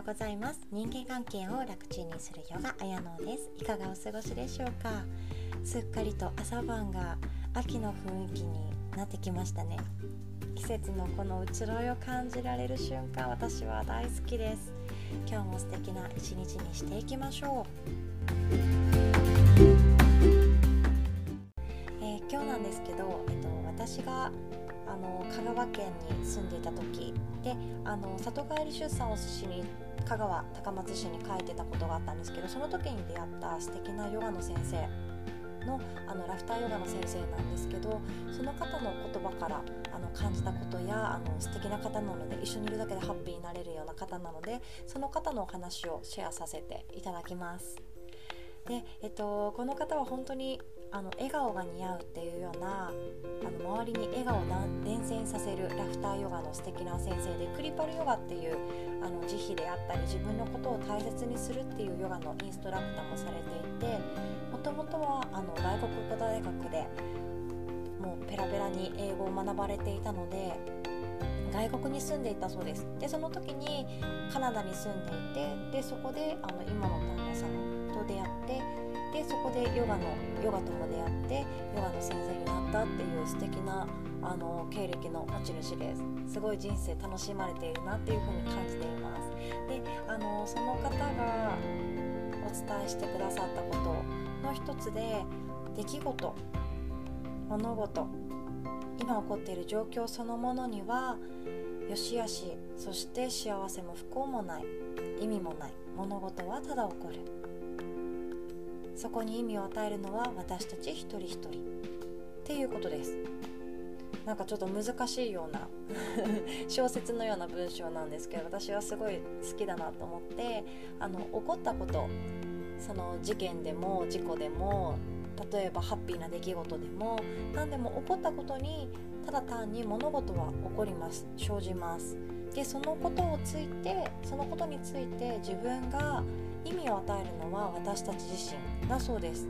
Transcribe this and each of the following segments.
ようございます。人間関係を楽ちんにするヨガあやのです。いかがお過ごしでしょうか？すっかりと朝晩が秋の雰囲気になってきましたね。季節のこの移ろいを感じられる瞬間私は大好きです。今日も素敵な一日にしていきましょう、えー、今日なんですけど、えっと、私があの香川県に住んでいた時であの里帰り出産をしに香川高松市に帰ってたことがあったんですけどその時に出会った素敵なヨガの先生のあのラフターヨガの先生なんですけどその方の言葉からあの感じたことやあの素敵な方なので一緒にいるだけでハッピーになれるような方なのでその方のお話をシェアさせていただきます。で、えっと、この方は本当にあの笑顔が似合うっていうようなあの周りに笑顔を伝染させるラフターヨガの素敵な先生でクリパルヨガっていうあの慈悲であったり自分のことを大切にするっていうヨガのインストラクターもされていてもともとはあの外国語大学でもうペラペラに英語を学ばれていたので外国に住んでいたそうです。でその時にカナダに住んでいてでそこであの今の旦那さんと出会ってでそこでヨガのヨガとも出会ってヨガの先生になったっていう素敵なあの経歴の持ち主です。すごい人生楽しまれているなっていう風に感じています。であのその方がお伝えしてくださったことの一つで出来事物事今起こっている状況そのものには良し悪しそして幸せも不幸もない意味もない物事はただ起こる。そこに意味を与えるのは私たち一人一人っていうことです。なんかちょっと難しいような 小説のような文章なんですけど私はすごい好きだなと思ってあの起こったことその事件でも事故でも例えばハッピーな出来事でも何でも起こったことにただ単に物事は起こります生じます。でそのことをついてそのことについて自分が意味を与えるのは私たち自身だそうです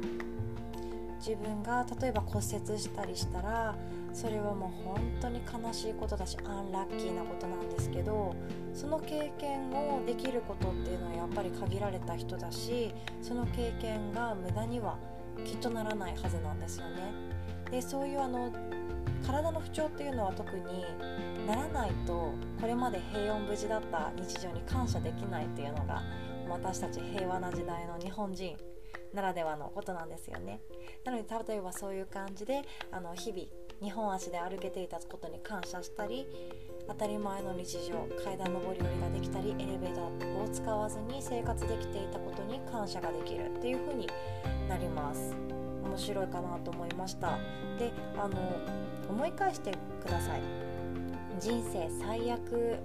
自分が例えば骨折したりしたらそれはもう本当に悲しいことだしアンラッキーなことなんですけどその経験をできることっていうのはやっぱり限られた人だしその経験が無駄にはきっとならないはずなんですよね。でそういうあの体の不調っていうのは特にならないとこれまで平穏無事だった日常に感謝できないっていうのが私たち平和な時代の日本人ならではのことなんですよね。なので例えばそういう感じであの日々2本足で歩けていたことに感謝したり当たり前の日常階段上り下りができたりエレベーターを使わずに生活できていたことに感謝ができる。っていう風になります。面白いかなと思いました。であの思い返してください。人生最悪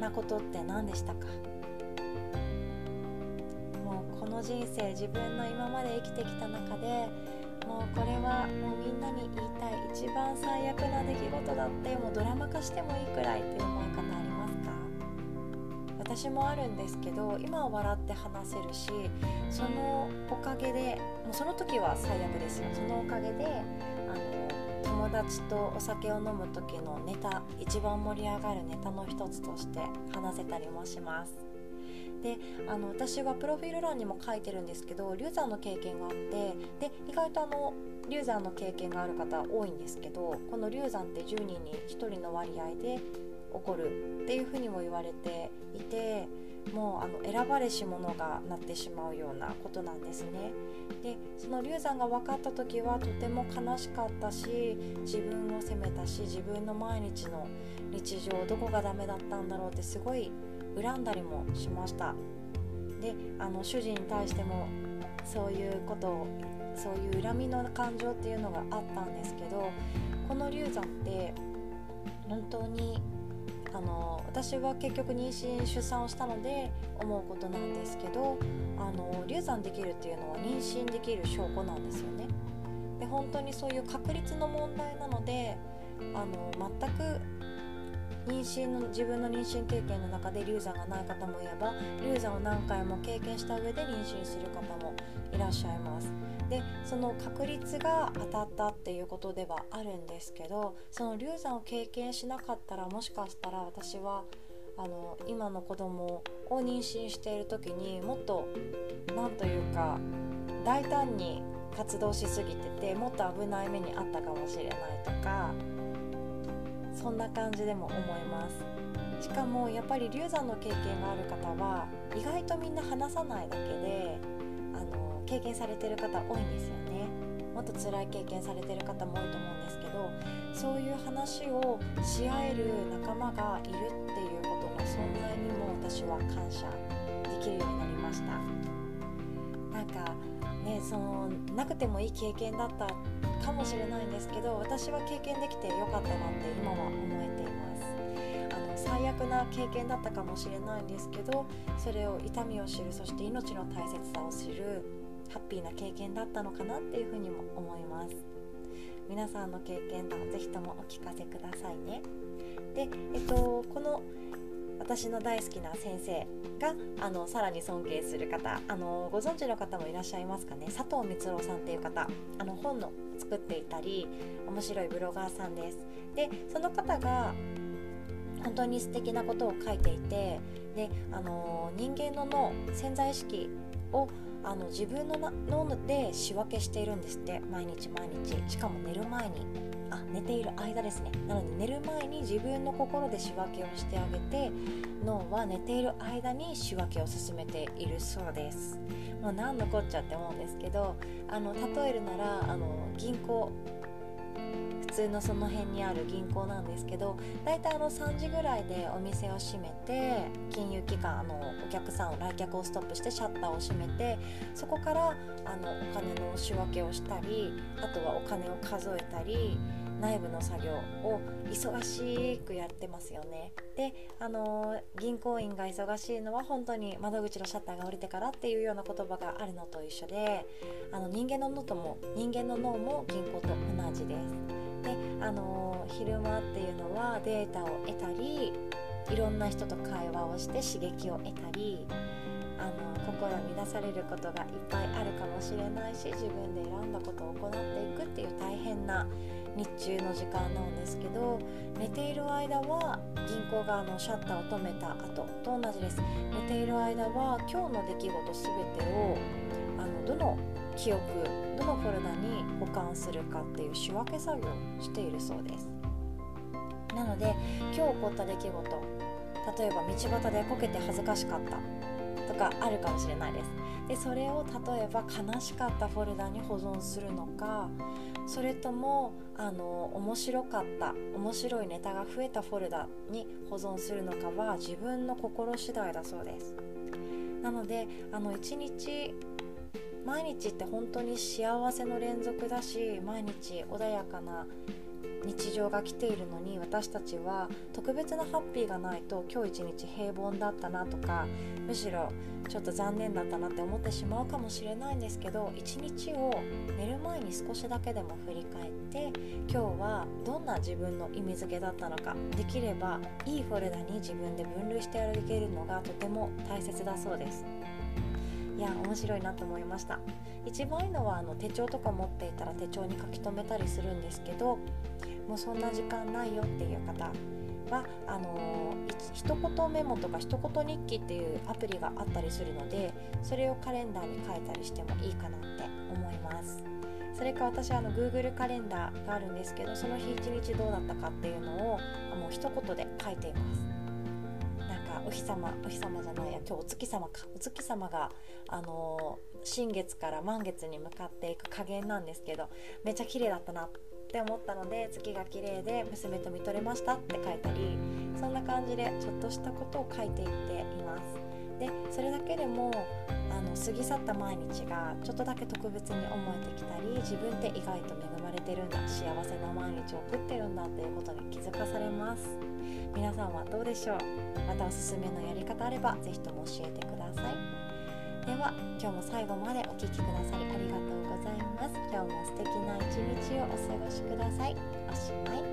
なことって何でしたか？この人生自分の今まで生きてきた中でもうこれはもうみんなに言いたい一番最悪な出来事だってもうドラマ化してもいいくらいっていう思い方ありますか？私もあるんですけど今は笑って話せるしそのおかげでもうその時は最悪ですよ。そのおかげであの友達とお酒を飲む時のネタ一番盛り上がるネタの一つとして話せたりもします。であの私はプロフィール欄にも書いてるんですけど流産の経験があってで意外とあの流産の経験がある方多いんですけどこの流産って10人に1人の割合で起こるっていうふうにも言われていてもうあの選ばれし者がなってしまうようなことなんですね。でその流産が分かった時はとても悲しかったし自分を責めたし自分の毎日の日常どこがダメだったんだろうってすごい恨んだりもしましたであの主人に対してもそういうことをそういう恨みの感情っていうのがあったんですけどこの流産って本当にあの私は結局妊娠出産をしたので思うことなんですけどあの流産できるっていうのは妊娠できる証拠なんですよね。で本当にそういう確率の問題なのであの全く妊娠の自分の妊娠経験の中で流産がない方もいれば流産を何回も経験した上で妊娠する方もいらっしゃいます。でその確率が当たったっていうことではあるんですけどその流産を経験しなかったらもしかしたら私はあの今の子供を妊娠している時にもっと何というか大胆に活動しすぎててもっと危ない目にあったかもしれないとかそんな感じでも思います。しかもやっぱり流産の経験がある方は意外とみんな話さないだけであの経験されてる方多いんですよね。もっと辛い経験されてる方も多いと思うんですけどそういう話をし合える仲間がいるっていうことの存在にも私は感謝できるようになりました。なんかねそのなくてもいい経験だったかもしれないんですけど私は経験できてよかったなって今は思えています。あの最悪な経験だったかもしれないんですけどそれを痛みを知るそして命の大切さを知るハッピーな経験だったのかなっていうふうにも思います。皆さんの経験談ぜひともお聞かせくださいね。で、えっと、この私の大好きな先生があのさらに尊敬する方あのご存知の方もいらっしゃいますかね？佐藤光郎さんっていう方。あの本の作っていたり面白いブロガーさんです。でその方が本当に素敵なことを書いていてであの人間の脳潜在意識をあの自分の脳で仕分けしているんですって。毎日毎日。しかも寝る前に。あ寝ている間ですね。なので寝る前に自分の心で仕分けをしてあげて脳は寝ている間に仕分けを進めているそうです。もう何のこっちゃって思うんですけどあの例えるならあの銀行通のその辺にある銀行なんですけど大体あの3時ぐらいでお店を閉めて金融機関あのお客さんを来客をストップしてシャッターを閉めてそこからあのお金の仕分けをしたりあとはお金を数えたり内部の作業を忙しくやってますよね。であの銀行員が忙しいのは本当に窓口のシャッターが降りてからっていうような言葉があるのと一緒であの人間の脳とも人間の脳も銀行と同じです。であの昼間っていうのはデータを得たりいろんな人と会話をして刺激を得たりあの心乱されることがいっぱいあるかもしれないし自分で選んだことを行っていくっていう大変な日中の時間なんですけど寝ている間は銀行側のシャッターを止めた後と同じです。寝ている間は今日の出来事全てをあのどの記憶どのフォルダに保管するかっていう仕分け作業をしているそうです。なので今日起こった出来事例えば道端でこけて恥ずかしかったとかあるかもしれないです。でそれを例えば悲しかったフォルダに保存するのかそれともあの面白かった面白いネタが増えたフォルダに保存するのかは自分の心次第だそうです。なのであの1日毎日って本当に幸せの連続だし毎日穏やかな日常が来ているのに私たちは特別なハッピーがないと今日一日平凡だったなとかむしろちょっと残念だったなって思ってしまうかもしれないんですけど一日を寝る前に少しだけでも振り返って今日はどんな自分の意味付けだったのかできればいいフォルダに自分で分類してあげるのがとても大切だそうです。いや面白いなと思いました。一番いいのはあの手帳とか持っていたら手帳に書き留めたりするんですけどもうそんな時間ないよっていう方はあの一言メモとか一言日記っていうアプリがあったりするのでそれをカレンダーに書いたりしてもいいかなって思います。それか私はあの Google カレンダーがあるんですけどその日一日どうだったかっていうのをもう一言で書いています。お日様お日様じゃないや今日お月様か。お月様があの新月から満月に向かっていく加減なんですけどめっちゃ綺麗だったなって思ったので月が綺麗で娘と見とれましたって書いたりそんな感じでちょっとしたことを書いていっています。でそれだけでもあの過ぎ去った毎日がちょっとだけ特別に思えてきたり自分って意外と恵てるんだ幸せな毎日を送ってるんだっていうことに気づかされます。皆さんはどうでしょう？またおすすめのやり方あれば是非とも教えてください。では今日も最後までお聴きくださりありがとうございます。今日も素敵な一日をお過ごしください。おしまい。